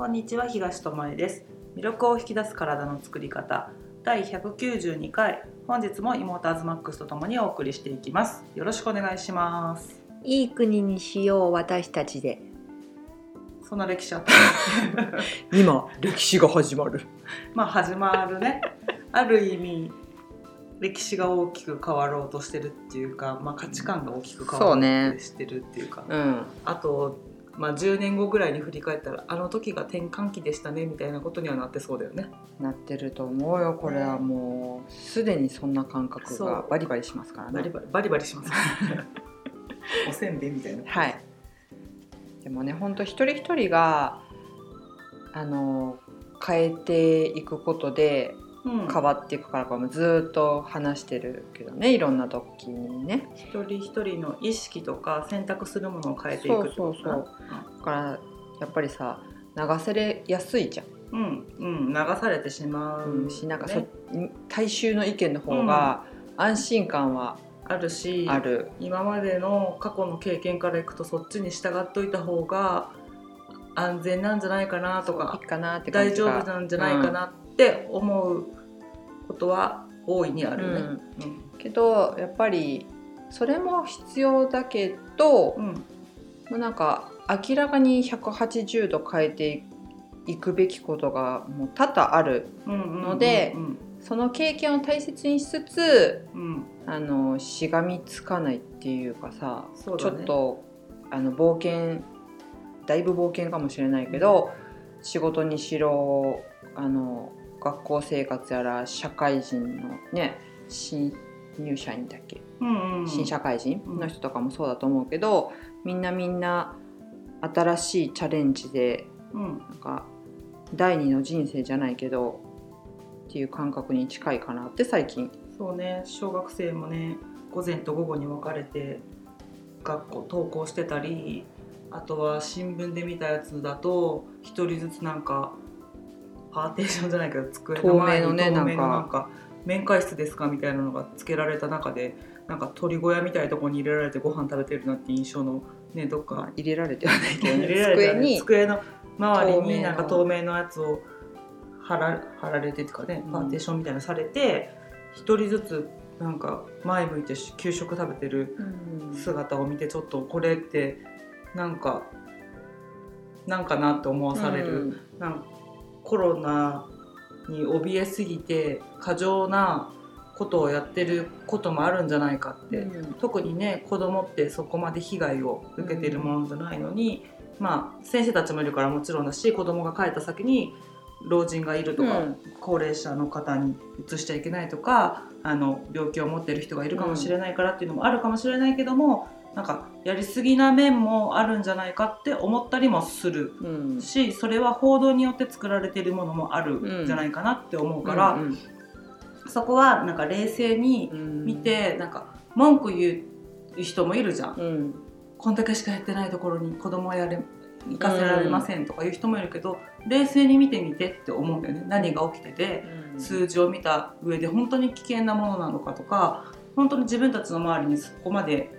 こんにちは東智恵です。魅力を引き出す体の作り方。第192回。本日も妹アズマックスとともにお送りしていきます。よろしくお願いします。いい国にしよう私たちで。そんな歴史あった今歴史が始まる。まあ始まるね。ある意味歴史が大きく変わろうとしてるっていうか、まあ、価値観が大きく変わろうとしてるっていうか。うんあと、まあ、10年後ぐらいに振り返ったらあの時が転換期でしたねみたいなことにはなってそうだよね。なってると思うよこれはもうすでにそんな感覚がバリバリしますからねバリバリバリバリします。おせんべいみたいな。はいでもね本当一人一人があの変えていくことでうん、変わっていくからかもずーっと話してるけどねいろんな時にね。一人一人の意識とか選択するものを変えていくそうそうだからやっぱりさ流せれやすいじゃん。うんうん。流されてしまう、うん、しなんかそね大衆の意見の方が安心感はあるしある、今までの過去の経験からいくとそっちに従っといた方が安全なんじゃないかなとか。いいかなって感大丈夫なんじゃないかなって思うことは大いにあうんるね。うん。けどやっぱりそれも必要だけど、うん。もうなんか明らかに180度変えていくべきことがもう多々あるうんのでうんその経験を大切にしつつうん。あのしがみつかないっていうかさちょっとあの冒険だいぶ冒険かもしれないけど、仕事にしろあの学校生活やら社会人のね新入社員だっけ、うんうん。新社会人の人とかもそうだと思うけど、みんなみんな新しいチャレンジでうん。なんか第二の人生じゃないけどっていう感覚に近いかなって最近。そうね。小学生もね午前と午後に分かれて学校登校してたりあとは新聞で見たやつだと一人ずつなんかパーテーションじゃないけど机の前に透明のね透明のななんんか面会室ですかみたいなのがつけられた中でなんか鳥小屋みたいなところに入れられてご飯食べてるなって印象のねどっか。まあ入れられてはないけどね。机に。机の周りになんか透明のやつを貼ら貼られてとかねうん。パーテーションみたいなのされて一、人ずつなんか前向いて給食食べてるうん。姿を見てちょっとこれってなんかなんかなって思わされる、うん。なんかコロナに怯えすぎて過剰なことをやってることもあるんじゃないかって、うん。特にね子供ってそこまで被害を受けてるものじゃないのに、まあ先生たちもいるからもちろんだし子供が帰った先に老人がいるとか、うん。高齢者の方に移しちゃいけないとかあの病気を持ってる人がいるかもしれないからっていうのもあるかもしれないけども、なんかやりすぎな面もあるんじゃないかって思ったりもするうん。しそれは報道によって作られてるものもあるん。じゃないかなって思うから、うんそこはなんか冷静にうん。見てなんか文句言う人もいるじゃん。うん。こんだけしかやってないところに子供はやれ行かせられませんとかいう人もいるけど、冷静に見てみてって思うんだよね。何が起きてて数字を見た上で本当に危険なものなのかとか本当に自分たちの周りにそこまで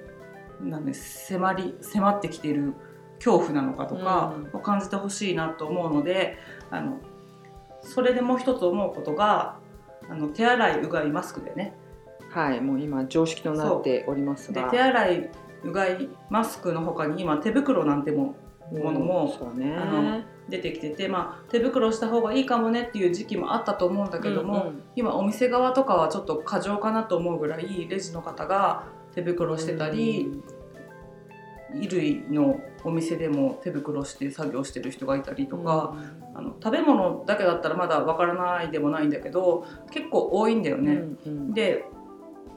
なんで迫り迫ってきている恐怖なのかとかを感じてほしいなと思うので、あのそれでもう一つ思うことがあの手洗いうがいマスクでね。はいもう今常識となっておりますが。で手洗いうがいマスクの他に今手袋なんてもものもそうね。あの出てきてて、まあ、手袋した方がいいかもねっていう時期もあったと思うんだけども、今お店側とかはちょっと過剰かなと思うぐらいレジの方が手袋してたり、衣類のお店でも手袋して作業してる人がいたりとか、あの食べ物だけだったらまだわからないでもないんだけど結構多いんだようんね。うん。で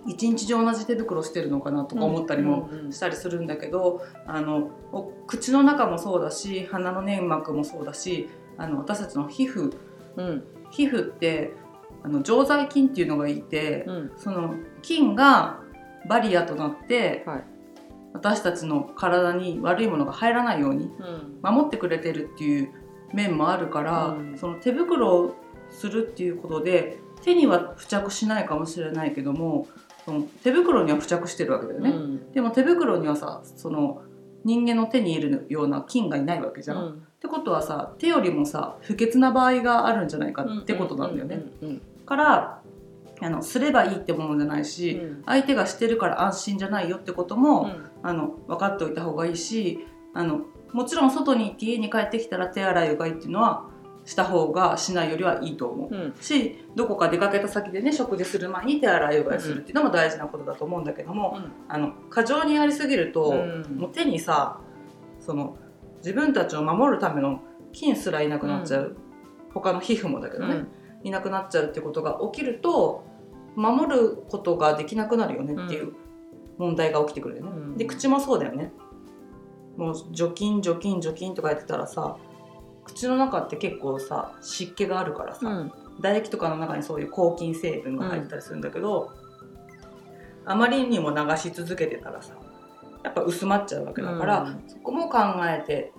一日中同じ手袋してるのかなとか思ったりもうんうんしたりするんだけど、あのお口の中もそうだし鼻の粘膜もそうだしあの私たちの皮膚うん。皮膚ってあの常在菌っていうのがいて、うん。その菌がバリアとなって、はい私たちの体に悪いものが入らないようにうん守ってくれてるっていう面もあるから、うんその手袋をするっていうことで手には付着しないかもしれないけどもその手袋には付着してるわけだよね。うんでも手袋にはさその人間の手にいるような菌がいないわけじゃん。っうんてことはさ手よりもさ不潔な場合があるんじゃないかってことなんだよね。からあのすればいいってものじゃないし、うん。相手がしてるから安心じゃないよってことも、うん。あの分かっておいた方がいいしあのもちろん外に行って家に帰ってきたら手洗いうがいっていうのはした方がしないよりはいいと思う。うん。しどこか出かけた先でね食事する前に手洗いうがいするっていうのも大事なことだと思うんだけども、あの過剰にやりすぎると、うん。もう手にさその自分たちを守るための菌すらいなくなっちゃう、他の皮膚もだけどね、いなくなっちゃうってことが起きると守ることができなくなるよねっていう問題が起きてくるよね。うんで口もそうだよね。もう除菌除菌除菌とかやってたらさ口の中って結構さ湿気があるからさ、うん唾液とかの中にそういう抗菌成分が入ってたりするんだけど、あまりにも流し続けてたらさやっぱ薄まっちゃうわけだから、うんそこも考えて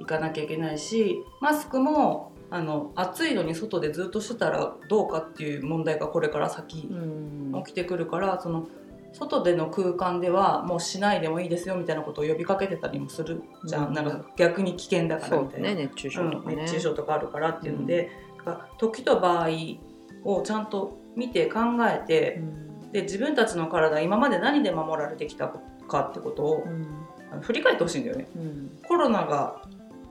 いかなきゃいけないしマスクもあの暑いのに外でずっとしてたらどうかっていう問題がこれから先うん。起きてくるから、その外での空間ではもうしないでもいいですよみたいなことを呼びかけてたりもするじゃん、うん。なんか逆に危険だからみたいな。ね熱中症とかね、うん熱中症とかあるからっていうので、だから時と場合をちゃんと見て考えて、で自分たちの体今まで何で守られてきたかってことを振り返ってほしいんだよね。うん。コロナが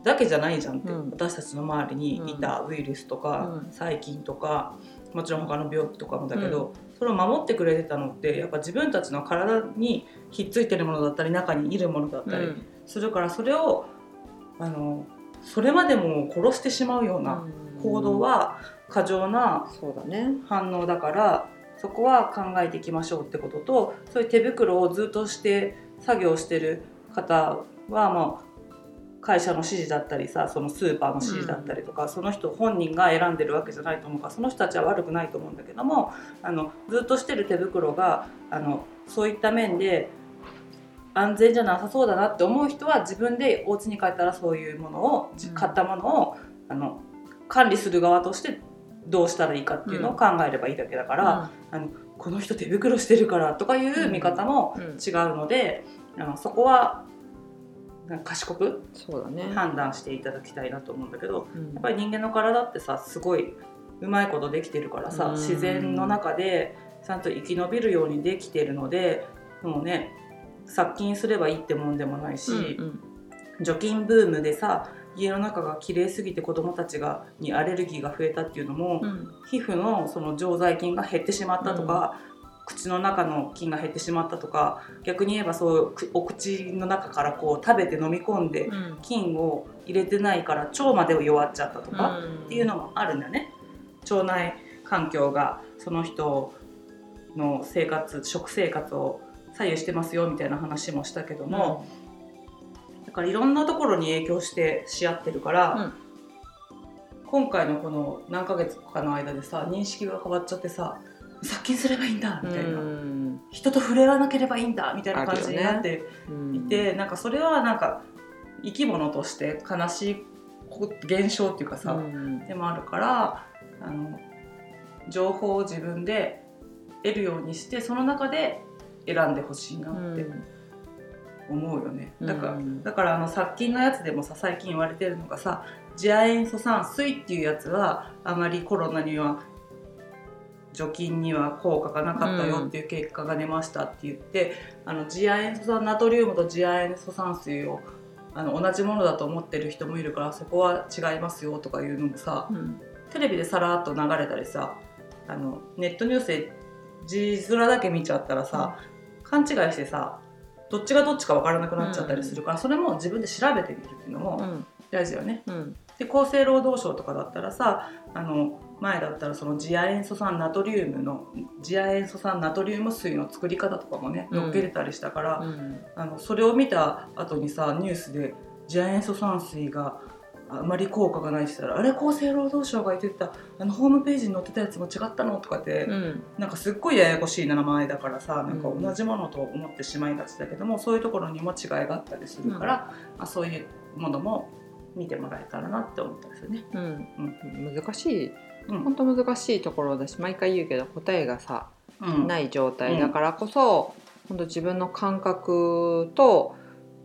だけじゃないじゃんって、うん。私たちの周りにいたウイルスとか、うん。細菌とかもちろん他の病気とかもだけど、それを守ってくれてたのってやっぱ自分たちの体にひっついてるものだったり中にいるものだったりするから、それをあのそれまでも殺してしまうような行動は過剰なそうだね。反応だからそこは考えていきましょうってこととそういう手袋をずっとして作業してる方はまあ会社の指示だったりさそのスーパーの指示だったりとか、その人本人が選んでるわけじゃないと思うからその人たちは悪くないと思うんだけどもあのずっとしてる手袋があのそういった面で安全じゃなさそうだなって思う人は自分でお家に帰ったらそういうものを、じうん。買ったものをあの管理する側としてどうしたらいいかっていうのを考えればいいだけだから、あのこの人手袋してるからとかいう見方もうん。違うので、あのそこは賢くそうだね。判断していただきたいなと思うんだけどうん。やっぱり人間の体ってさすごいうまいことできてるからさ、うん。自然の中でちゃんと生き延びるようにできてるのでもうね殺菌すればいいってもんでもないし、うん除菌ブームでさ家の中が綺麗すぎて子どもたちがにアレルギーが増えたっていうのも、うん。皮膚のその常在菌が減ってしまったとか、口の中の菌が減ってしまったとか逆に言えばそうくお口の中からこう食べて飲み込んでうん。菌を入れてないから腸まで弱っちゃったとか、っていうのもあるんだよね。腸内環境がその人の生活食生活を左右してますよみたいな話もしたけども、だからいろんなところに影響してし合ってるから、今回のこの何ヶ月かの間でさ認識が変わっちゃってさ殺菌すればいいんだみたいな、うん人と触れ合わなければいいんだみたいな感じになってうん。いて、なんかそれはなんか生き物として悲しいこ現象っていうかさ、うん。でもあるからあの情報を自分で得るようにしてその中で選んでほしいなって思うよね、うん。だからうんだからあの殺菌のやつでもさ最近言われてるのがさ次亜塩素酸水っていうやつはあまりコロナには除菌には効果がなかったよっていう結果が出ましたって言って、あの次亜塩素酸ナトリウムと次亜塩素酸水をあの同じものだと思ってる人もいるからそこは違いますよとかいうのもさうん。テレビでさらっと流れたりさあのネットニュースで字面だけ見ちゃったらさ、勘違いしてさどっちがどっちか分からなくなっちゃったりするから、それも自分で調べてみるっていうのもうん。大事よね。うん。で厚生労働省とかだったらさあの前だったらその次亜塩素酸ナトリウムの次亜塩素酸ナトリウム水の作り方とかもねうん。載っけてたりしたから、うん。あのそれを見た後にさニュースで次亜塩素酸水があまり効果がないって言ったらあれ厚生労働省が言ってたあのホームページに載ってたやつも違ったのとかって、うん。なんかすっごいややこしい名前だからさなんかうん同じものと思ってしまいがちだけども、そういうところにも違いがあったりするから、まあ、そういうものも見てもらえたらなって思ったんですよね。うん。難しいうん。本当難しいところだし毎回言うけど答えがさうん。ない状態だからこそ、本当自分の感覚と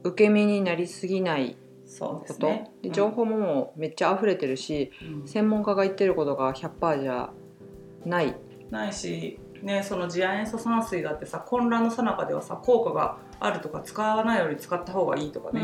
受け身になりすぎないこと。で,、ですね。情報ももうめっちゃ溢れてるし、うん。専門家が言ってることが100%じゃない。ないし、ね、その次亜塩素酸水だってさ混乱の最中ではさ効果があるとか使わないより使った方がいいとかね、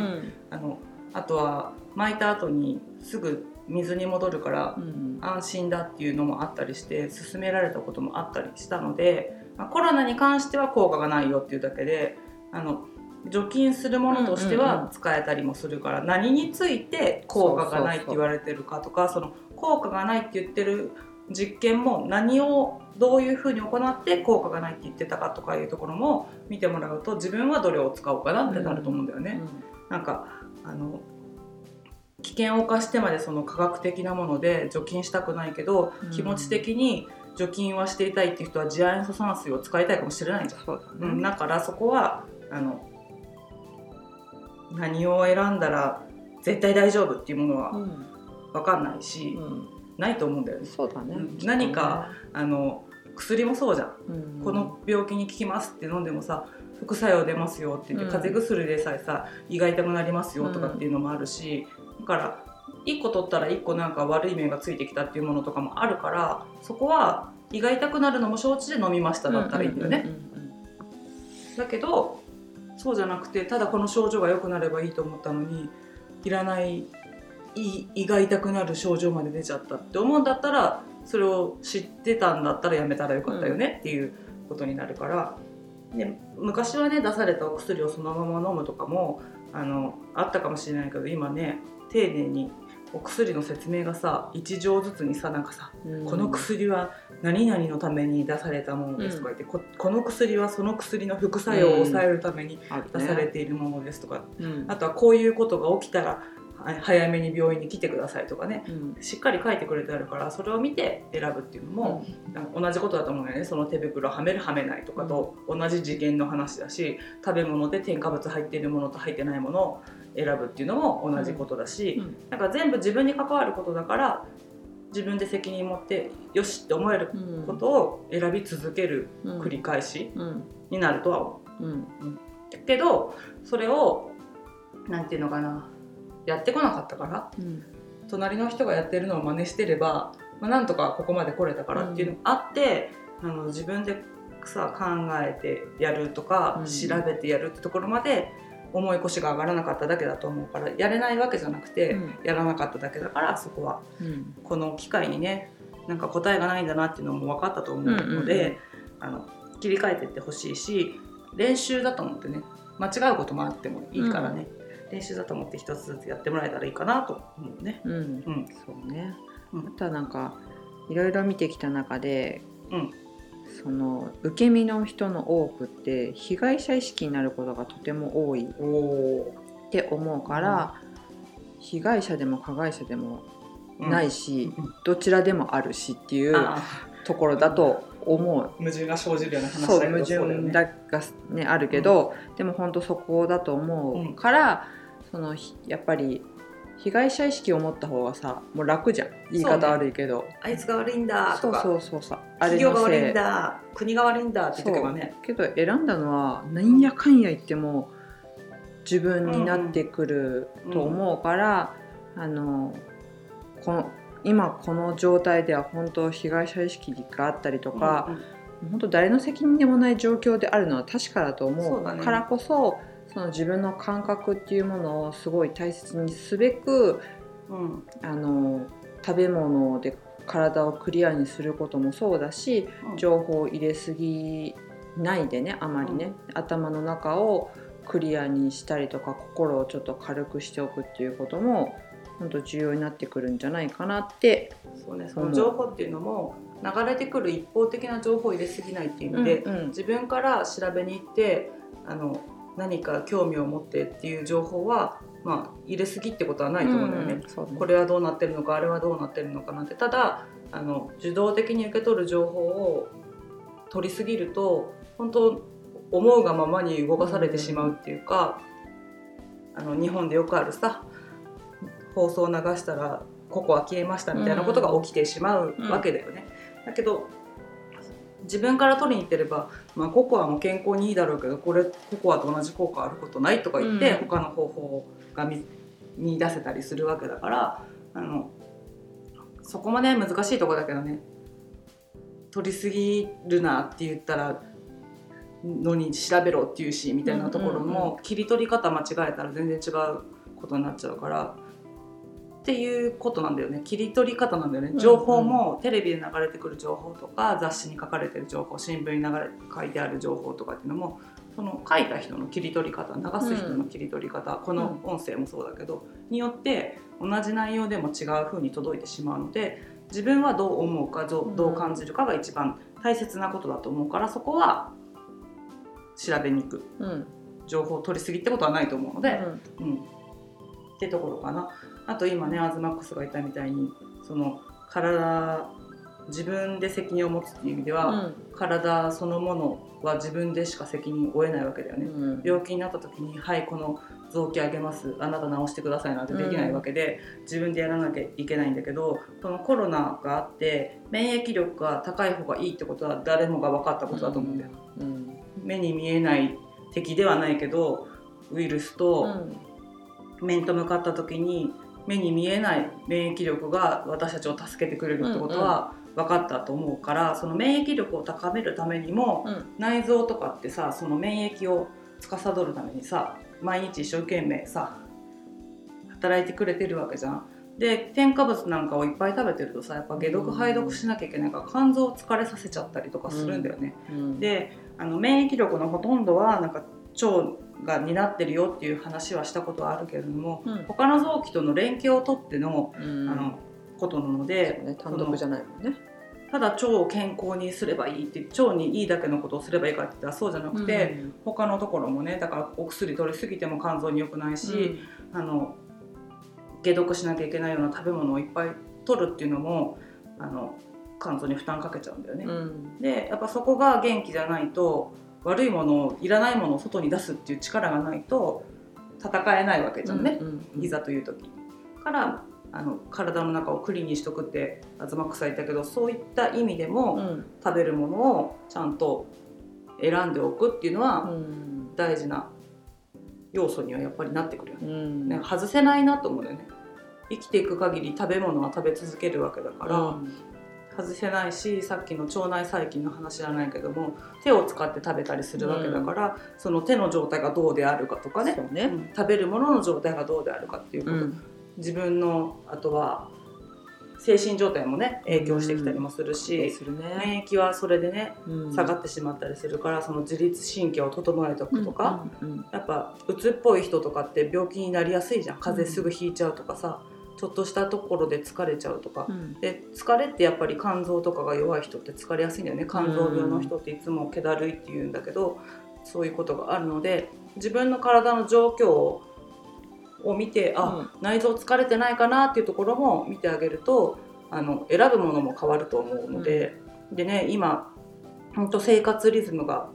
あのあとは巻いた後にすぐ水に戻るからうん。安心だっていうのもあったりして勧められたこともあったりしたので、まあコロナに関しては効果がないよっていうだけであの除菌するものとしては使えたりもするから、何について効果がないって言われてるかとかその効果がないって言ってる実験も何をどういうふうに行って効果がないって言ってたかとかいうところも見てもらうと自分はどれを使おうかなってなると思うんだよね。なんかあの危険を冒してまでその科学的なもので除菌したくないけど、うん気持ち的に除菌はしていたいっていう人は次亜塩素酸水を使いたいかもしれないじゃん。そうん、ね。だからそこはあの何を選んだら絶対大丈夫っていうものはうん分かんないし、うんないと思うんだよね。そうだねうん。何かあの薬もそうじゃん、うんこの病気に効きますって飲んでもさ副作用出ますよって言って、うん風邪薬でさえさ胃が痛くなりますよとかっていうのもあるし、だから1個取ったら1個なんか悪い面がついてきたっていうものとかもあるからそこは胃が痛くなるのも承知で飲みましただったらいいんだよね。うんうんうんだけどそうじゃなくてただこの症状が良くなればいいと思ったのにいらない胃胃が痛くなる症状まで出ちゃったって思うんだったらそれを知ってたんだったらやめたらよかったよねっていうことになるから、で昔はね出されたお薬をそのまま飲むとかもあのあったかもしれないけど今ね丁寧にお薬の説明がさ1錠ずつにさなんかさうん。この薬は何々のために出されたものですとか言って、ここの薬はその薬の副作用を抑えるために出されているものですとか、うん。あとはこういうことが起きたらは早めに病院に来てくださいとかね。うん。しっかり書いてくれてあるからそれを見て選ぶっていうのも、同じことだと思うんだよね。その手袋はめるはめないとかと同じ次元の話だし食べ物で添加物入っているものと入ってないものを選ぶっていうのも同じことだし、うん。なんか全部自分に関わることだから自分で責任持ってよしって思えるうんことを選び続けるうん。繰り返しうん。になるとは思う。ん。う。けどそれをなんていうのかなやってこなかったからうん隣の人がやってるのを真似してれば、まあ、なんとかここまで来れたからっていうのがあって、あの自分でさ考えてやるとか、うん。調べてやるってところまで重い腰が上がらなかっただけだと思うからやれないわけじゃなくて、うん。やらなかっただけだからそこは。うん。この機会にねなんか答えがないんだなっていうのも分かったと思うので、あの切り替えていってほしいし練習だと思ってね間違うこともあってもいいからね、練習だと思って一つずつやってもらえたらいいかなと思うね。うん。うん。そうね。うん。あとはなんかいろいろ見てきた中でうんその受け身の人の多くって被害者意識になることがとても多いって思うから、被害者でも加害者でもないし、うん。どちらでもあるしっていうところだと思う。矛盾が生じるような話だけど矛そうだよね。盾だが、ね、あるけど、でも本当そこだと思うから、そのひやっぱり被害者意識を持った方がさもう楽じゃん。言い方悪いけど。あいつが悪いんだとか。そうそうそうそう。あれ企業が悪いんだ国が悪いんだって言ってけばね。けど選んだのはなんやかんや言っても自分になってくると思うから、あのこの今この状態では本当被害者意識があったりとか、本当誰の責任でもない状況であるのは確かだと思うからこそその自分の感覚っていうものをすごい大切にすべくうん。うんあの食べ物で体をクリアにすることもそうだしうん。情報を入れすぎないでねあまりね、頭の中をクリアにしたりとか心をちょっと軽くしておくっていうことも本当重要になってくるんじゃないかなって、そうねその情報っていうのも流れてくる一方的な情報を入れすぎないっていう意味で、うんうん。自分から調べに行ってあの何か興味を持ってっていう情報は、まあ、入れすぎってことはないと思うんだよね。うんね。これはどうなってるのかあれはどうなってるのかなんて。ただあの受動的に受け取る情報を取りすぎると本当思うがままに動かされてしまうっていうか、あの日本でよくあるさ放送を流したらココア消えましたみたいなことが起きてしまうわけだよね。だけど自分から取りに行ってれば、まあ、ココアも健康にいいだろうけどこれココアと同じ効果あることないとか言って、うん他の方法が見見出せたりするわけだからあのそこまで難しいとこだけどね取りすぎるなって言ったらのに調べろっていうしみたいなところも切り取り方間違えたら全然違うことになっちゃうから。っていうことなんだよね。切り取り方なんだよね。ん。情報もテレビで流れてくる情報とか雑誌に書かれてる情報新聞に流れ書いてある情報とかっていうのもその書いた人の切り取り方流す人の切り取り方、この音声もそうだけど、によって同じ内容でも違う風に届いてしまうので自分はどう思うかどう感じるかが一番大切なことだと思うからそこは調べに行く。うん。情報を取りすぎってことはないと思うので。うん、ってところかなあと今ねアズマックスが言ったみたいにその体自分で責任を持つっていう意味では、体そのものは自分でしか責任を負えないわけだよね、うん。病気になった時に「はいこの臓器あげます。あなた治してください」なんてできないわけで、自分でやらなきゃいけないんだけどこのコロナがあって免疫力が高い方がいいってことは誰もが分かったことだと思うんだよ、うん。目に見えない敵ではないけどウイルスと、面と向かった時に目に見えない免疫力が私たちを助けてくれるってことは分かったと思うから、その免疫力を高めるためにも、うん。内臓とかってさその免疫を司るためにさ毎日一生懸命さ働いてくれてるわけじゃん。で添加物なんかをいっぱい食べてるとさやっぱ解毒排毒しなきゃいけないから肝臓を疲れさせちゃったりとかするんだよね。うん。であの免疫力のほとんどはなんか腸が担ってるよっていう話はしたことはあるけれども、うん。他の臓器との連携をとっての,、うん。あのことなので、ね単独じゃないもんね。ただ腸を健康にすればいいって腸にいいだけのことをすればいいかって言ったらそうじゃなくて、他のところもねだからお薬取りすぎても肝臓に良くないし、あの解毒しなきゃいけないような食べ物をいっぱい取るっていうのもあの肝臓に負担かけちゃうんだよね。うんうん。でやっぱそこが元気じゃないと悪いものをいらないものを外に出すっていう力がないと戦えないわけじゃんね、うんうんいざという時からあの体の中をクリーンにしとくって東草言ったけどそういった意味でも、うん。食べるものをちゃんと選んでおくっていうのはうん。大事な要素にはやっぱりなってくるよね,、うん。ね外せないなと思うんだよね。生きていく限り食べ物は食べ続けるわけだから、うん外せないしさっきの腸内細菌の話じゃないけども手を使って食べたりするわけだから、その手の状態がどうであるかとかね。ね。うん。食べるものの状態がどうであるかっていうこと、うん。自分のあとは精神状態もね影響してきたりもするし、するね。免疫はそれでねうん。下がってしまったりするからその自律神経を整えておくとか、うんうんやっぱうつっぽい人とかって病気になりやすいじゃん。風邪すぐひいちゃうとかさ、ちょっとしたところで疲れちゃうとか、うん。で疲れってやっぱり肝臓とかが弱い人って疲れやすいんだよね。肝臓病の人っていつも気だるいって言うんだけど、そういうことがあるので自分の体の状況を見てあ、内臓疲れてないかなっていうところも見てあげるとあの選ぶものも変わると思うので、でね今本当生活リズムが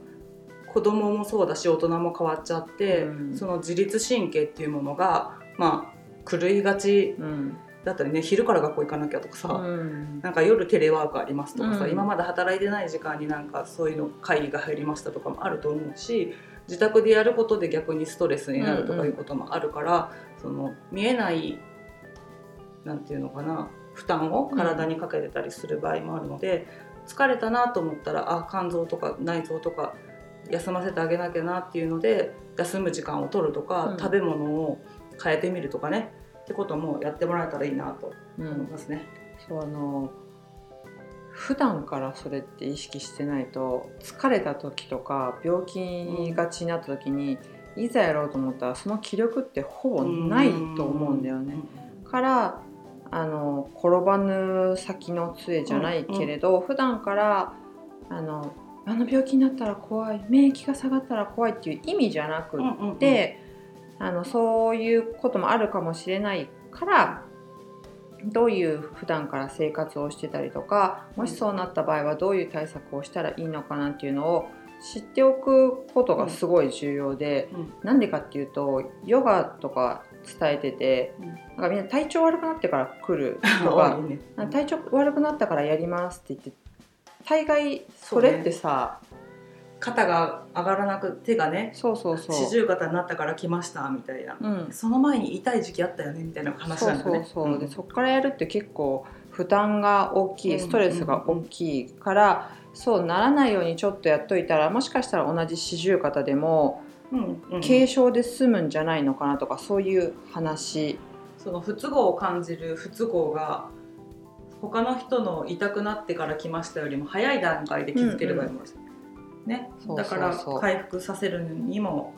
子供もそうだし大人も変わっちゃって、うん。その自律神経っていうものがまあ狂いがち。うん。だったりね昼から学校行かなきゃとかさ、うん。なんか夜テレワークありますとかさ、うん。今まで働いてない時間になんかそういうの会議が入りましたとかもあると思うし自宅でやることで逆にストレスになるとかいうこともあるから、その見えないなんていうのかな負担を体にかけてたりする場合もあるので、疲れたなと思ったらあ肝臓とか内臓とか休ませてあげなきゃなっていうので休む時間を取るとか、うん。食べ物を変えてみるとかねってこともやってもらえたらいいなとう思いますね。そうあの普段からそれって意識してないと疲れた時とか病気がちになった時に、いざやろうと思ったらその気力ってほぼないと思うんだよね。からあの転ばぬ先の杖じゃないけれど、普段からあのあの病気になったら怖い免疫が下がったら怖いっていう意味じゃなくうんうんうんって、あのそういうこともあるかもしれないからどういう普段から生活をしてたりとかもしそうなった場合はどういう対策をしたらいいのかなっていうのを知っておくことがすごい重要で、うん。なんでかっていうとヨガとか伝えてて、うん。なんかみんな体調悪くなってから来るとか ね。体調悪くなったからやりますって言って大概それってさ肩が上がらなく手がねそう,、そうそう。四十肩になったから来ましたみたいな、うん、その前に痛い時期あったよねみたいな話なんだね。そうそうそう、でそこからやるって結構負担が大きいストレスが大きいから、そうならないようにちょっとやっといたらもしかしたら同じ四十肩でもうんうん。軽症で済むんじゃないのかなとかそういう話。その不都合を感じる不都合が他の人の痛くなってから来ましたよりも早い段階で気づければいいもんねそうそうそうだから回復させるにも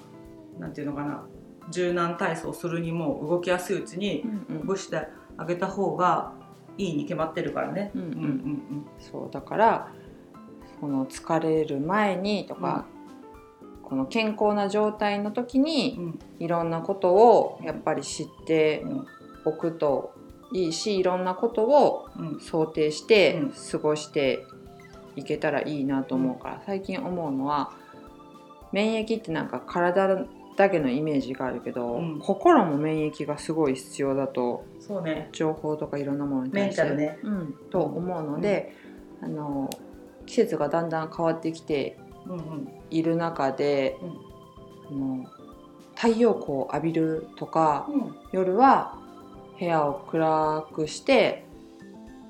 なんていうのかな。柔軟体操するにも動きやすいうちにうんほぐしてあげた方がいいに決まってるからね。うんうん。うんうんそうだからこの疲れる前にとか、この健康な状態の時にうん。いろんなことをやっぱり知ってうん。おくといいしいろんなことをうん。想定してうん。過ごしていけたらいいなと思うから、最近思うのは免疫ってなんか体だけのイメージがあるけど、うん。心も免疫がすごい必要だとそうね。情報とかいろんなものにメ対して。ね。うん、と思うので、あの季節がだんだん変わってきてうんうん。いる中で、あの太陽光を浴びるとかうん。夜は部屋を暗くして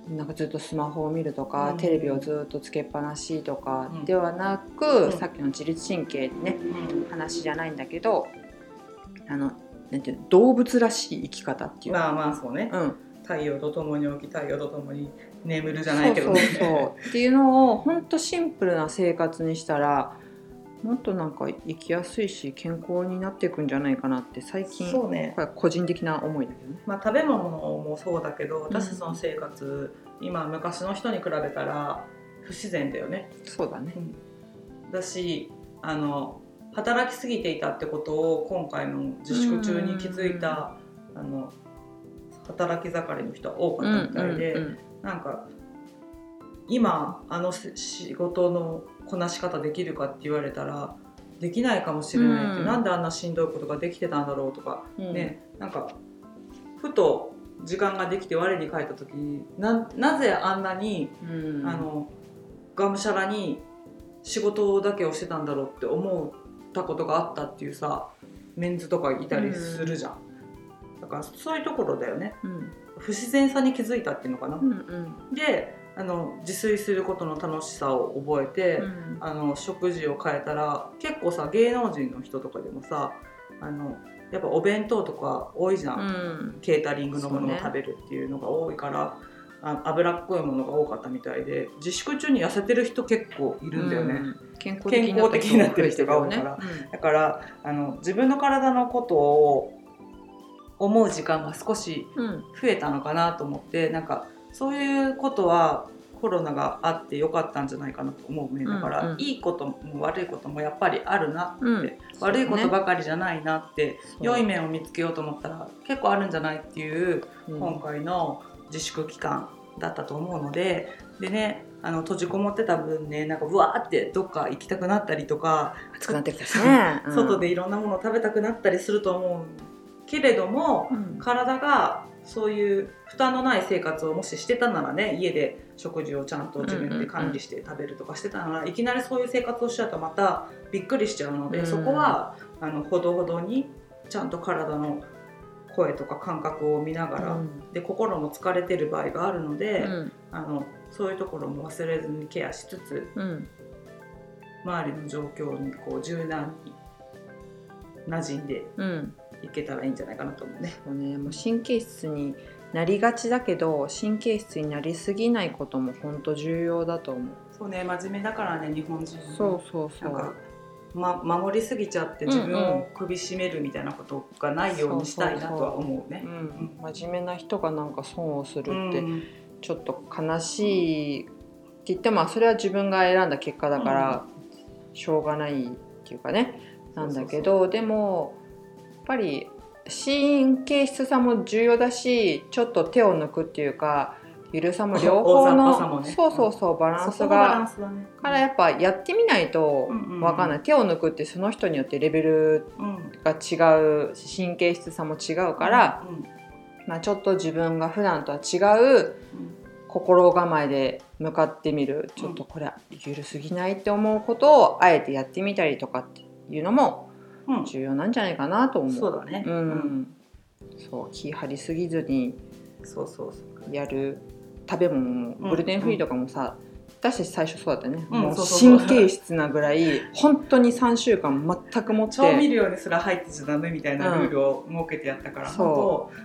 なんかずっとスマホを見るとか、うん。テレビをずっとつけっぱなしとかうん。ではなく、うん。さっきの自律神経ねうん。話じゃないんだけどあのなんていうの動物らしい生き方っていう、まあまあそうね。うん、太陽とともに起き太陽とともに眠るじゃないけどね。そうそうそう。っていうのを本当シンプルな生活にしたらもっとなんか生きやすいし健康になっていくんじゃないかなって最近そうねこれは個人的な思いだけどね。まあ、食べ物もそうだけど私たちの生活、今昔の人に比べたら不自然だよね。そうだね。だしあの働きすぎていたってことを今回の自粛中に気づいたあの働き盛りの人は多かったみたいで、うんうんなんか今あのし仕事のこなし方できるかって言われたらできないかもしれないって、うん。なんであんなしんどいことができてたんだろうとか、うん。ねなんかふと時間ができて我に返った時にななぜあんなに、うん。あのがむしゃらに仕事だけをしてたんだろうって思ったことがあったっていうさメンズとかいたりするじゃん。だからそういうところだよね。うん。不自然さに気づいたっていうのかな。うんうん。であの自炊することの楽しさを覚えて、うん。あの食事を変えたら結構さ芸能人の人とかでもさあのやっぱお弁当とか多いじゃん、うん。ケータリングのものを食べるっていうのが多いから、あ脂っこいものが多かったみたいで自粛中に痩せてる人結構いるんだよね、うん。健康的になってる人が多いから。うん。だからあの自分の体のことを思う時間が少しうん。増えたのかなと思ってなんかそういうことはコロナがあってよかったんじゃないかなと思うね。だから、うんうん。いいことも悪いこともやっぱりあるなって、うん。悪いことかばかりじゃないなって、良い面を見つけようと思ったら結構あるんじゃないっていう今回の自粛期間だったと思うのででねあの閉じこもってた分ねなんかうわーってどっか行きたくなったりとか、暑くなってきたしね、うん。外でいろんなものを食べたくなったりすると思うけれども、うん。体がそういう負担のない生活をもししてたならね家で食事をちゃんと自分で管理して食べるとかしてたなら、いきなりそういう生活をしちゃうとまたびっくりしちゃうので、うん。そこはあのほどほどにちゃんと体の声とか感覚を見ながら、で心も疲れてる場合があるので、うん。あのそういうところも忘れずにケアしつつうん。周りの状況にこう柔軟に馴染んでうんいけたらいいんじゃないかなと思うね。そうね、もう神経質になりがちだけど神経質になりすぎないことも本当重要だと思う。そうね真面目だからね日本人そうそうそう。なんか、ま、守りすぎちゃって自分を首絞めるみたいなことがないようにしたいなとは思うね。う。ん、真面目な人がなんか損をするってうんちょっと悲しい。って言ってもそれは自分が選んだ結果だからしょうがないっていうかね。なんだけどでもぱり神経質さも重要だしちょっと手を抜くっていうかゆるさも両方の、ね。そうそうそうバランスが。からやっぱやってみないとうんうんうんわかんない、手を抜くってその人によってレベルうんが違う神経質さも違うから、うんまあ、ちょっと自分が普段とは違ううん心構えで向かってみる。ちょっとこれゆるすぎないって思うことをあえてやってみたりとかっていうのもうん重要なんじゃないかなと思う。そうだね。うん、そう気張りすぎずにそうそうそう。やる。食べ物もうん。グルテンフリーとかもさ、私たち最初そうだったよね、うんもう神経質なぐらい本当に3週間全くもって。調味料にすら入ってちゃダメみたいなルールを設けてやったから、そう。本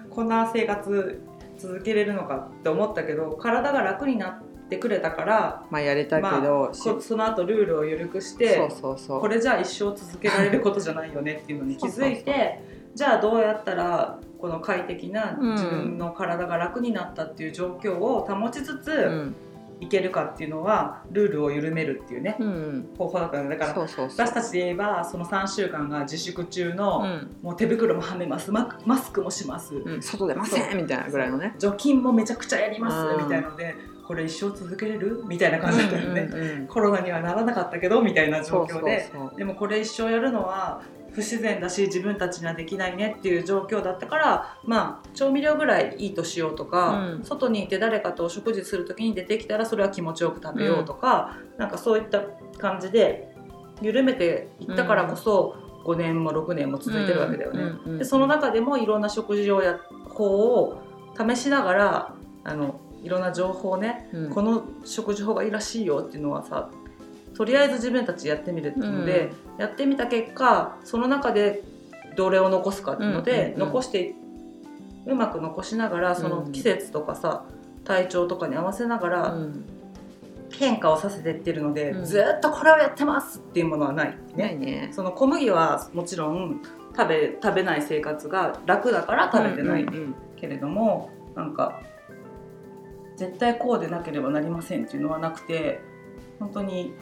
当こんな生活続けれるのかって思ったけど体が楽になってくれたからまあやれたけど、しこその後ルールを緩くしてそうそうそう。これじゃあ一生続けられることじゃないよねっていうのに気づいてじゃあどうやったらこの快適なうん。自分の体が楽になったっていう状況を保ちつうつん。いけるかっていうのはルールを緩めるっていうねうん。方法だったのでだから私たちで言えばその3週間が自粛中の、うん。もう手袋もはめます。ママスクもします、うん、外出ませんみたいなぐらいのね。除菌もめちゃくちゃやります、うん。みたいなのでこれ一生続けれる？みたいな感じだったよね、うんうんうん。コロナにはならなかったけど？みたいな状況で。でもこれ一生やるのは不自然だし自分たちにはできないねっていう状況だったからまあ調味料ぐらいいいとしようとか、うん。外にいて誰かとお食事する時に出てきたらそれは気持ちよく食べようとか、なんかそういった感じで緩めていったからこそ5年も6年も続いてるわけだよね。うんうんうんでその中でもいろんな食事をや法を試しながらあのいろんな情報をねうん。この食事法がいいらしいよっていうのはさとりあえず自分たちでやってみるっていうので、やってみた結果その中でどれを残すかっていうので、うんうんうん。残してうまく残しながらその季節とかさ、体調とかに合わせながらうん。変化をさせていってるので、うん。ずっとこれをやってますっていうものはない、ないね。その小麦はもちろん食べ食べない生活が楽だから食べてないうんうん。けれども、なんか絶対こうでなければなりませんっていうのはなくて本当に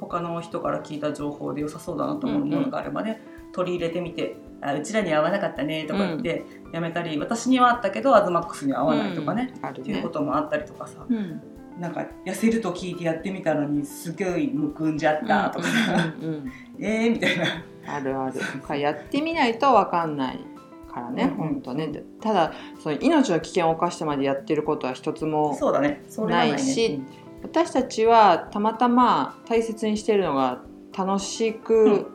他の人から聞いた情報で良さそうだなと思うものがあればね、取り入れてみてあうちらに合わなかったねとか言ってやめたり、私にはあったけどアズマックスには合わないとかね、うんあるっていうねこともあったりとかさ、うん。なんか痩せると聞いてやってみたのにすごいむくんじゃったとかさ、うんうんうん えーみたいな。あるある。やってみないと分かんないからね、うんうん。本当ね。でただその命の危険を冒してまでやってることは一つもないし私たちはたまたま大切にしてるのが楽しく、うん。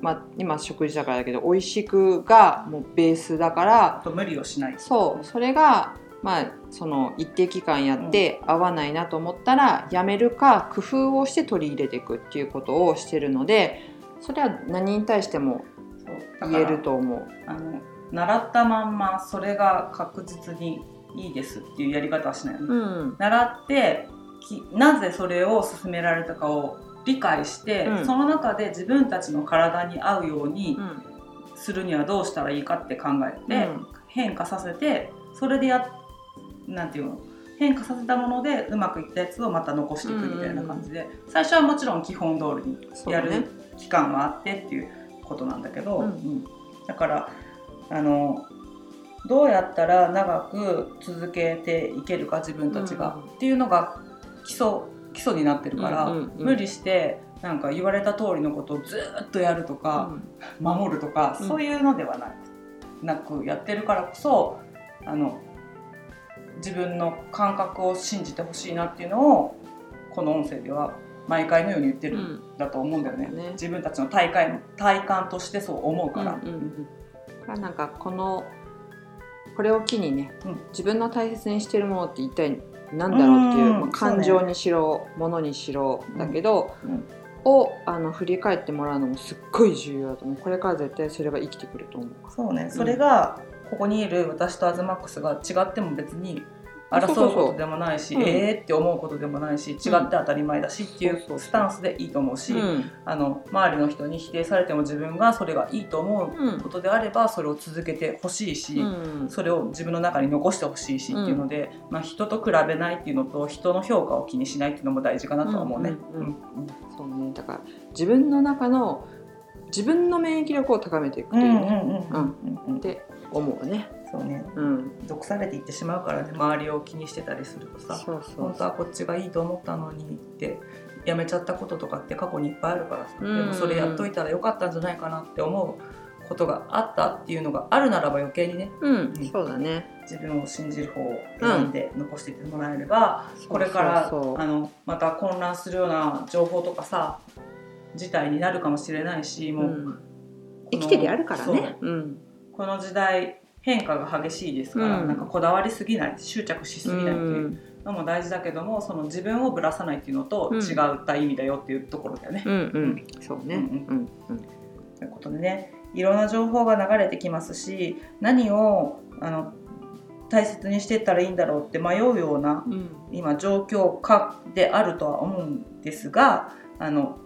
まあ、今食事だからだけど美味しくがもうベースだから無理をしない。そう。それがまあその一定期間やって合わないなと思ったらやめるか工夫をして取り入れていくっていうことをしてるのでそれは何に対しても言えると思う。あの習ったまんまそれが確実にいいですっていうやり方はしないよね。うん。習ってきなぜそれを勧められたかを理解して、うん。その中で自分たちの体に合うようにうん。するにはどうしたらいいかって考えて、うん。変化させてそれでやなんていうの？変化させたものでうまくいったやつをまた残していくみたいな感じで、最初はもちろん基本通りにやる期間はあってっていうことなんだけど、うん。うん。だからあのどうやったら長く続けていけるか自分たちが、うんっていうのが基礎基礎になってるから、うんうんうん。無理してなんか言われた通りのことをずっとやるとか、守るとか、うん。そういうのではないなくやってるからこそあの自分の感覚を信じてほしいなっていうのをこの音声では毎回のように言ってるんだと思うんだよね,、そうだね。自分たちの体感体感としてそう思うから、うんうんうん。だからなんかこのこれを機にね、うん。自分の大切にしてるものって一体何だろうっていう、うん。まあ感情にしろ、物にしろだけど、うん。をあの振り返ってもらうのもすっごい重要だと思う。これから絶対それが生きてくると思うそうね。それがここにいる私とアズマックスが違っても別に争そうことでもないしうん。えーって思うことでもないし違って当たり前だしっていそうスタンスでいいと思うし、うん。あの周りの人に否定されても自分がそれがいいと思ううんことであればそれを続けてほしいし、うん。それを自分の中に残してほしいしっていうので、まあ、人と比べないっていうのと人の評価を気にしないっていうのも大事かなとは思うね。そうね。だから自分の中の自分の免疫力を高めていくというね、うんうん。うん。って思うね。そうね。うん、毒されていってしまうからね周りを気にしてたりするとさ本当はこっちがいいと思ったのにってやめちゃったこととかって過去にいっぱいあるからさ、うん。でもそれやっといたらよかったんじゃないかなって思うことがあったっていうのがあるならば余計にねうん、うん。そうだね。自分を信じる方を選んで残していってもらえれば、これからあのまた混乱するような情報とかさ事態になるかもしれないしもう、うん。生きててやるからね。うん。この時代変化が激しいですから、うん。なんかこだわりすぎない執着しすぎないっていううん。のも大事だけどもその自分をぶらさないっていうのとうん。違った意味だよっていうところだよね。うんうん。そうね。うんうん。うんということでねいろんな情報が流れてきますし何をあの大切にしていったらいいんだろうって迷うようなうん。今状況下であるとは思うんですがあの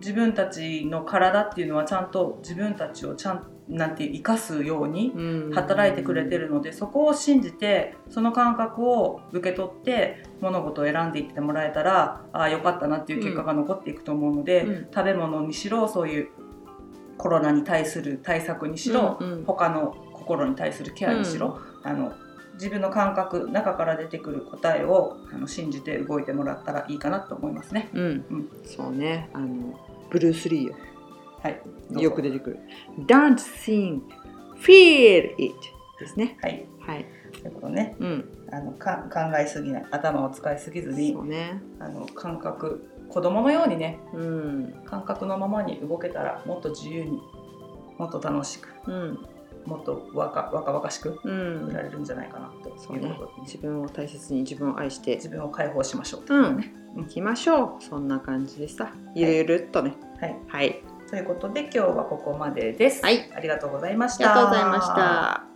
自分たちの体っていうのはちゃんと自分たちをちゃんなんて生かすようにうん。働いてくれてるのでそこを信じてその感覚を受け取って物事を選んでいってもらえたらああよかったなっていう結果が残っていくと思うので、うん。食べ物にしろそういうコロナに対する対策にしろ、うんうん。他の心に対するケアにしろ、あの自分の感覚中から出てくる答えをあの信じて動いてもらったらいいかなと思いますね。うん。うん。そうね。あのブルース・リーよはい、よく出てくる。Don't think feel it ですね。はい。はい。ということね。うん。あのか考えすぎない。頭を使いすぎずにそうね。あの感覚子供のようにねうん。感覚のままに動けたらもっと自由にもっと楽しくうん。もっと若若々しくうん。いられるんじゃないかなとそうねいうことで、自分を大切に自分を愛して。自分を解放しましょうとうんいうね、いきましょう。そんな感じでさ。ゆるゆるっとね。はい、はいということで今日はここまでです、はい。ありがとうございましありたがとうございました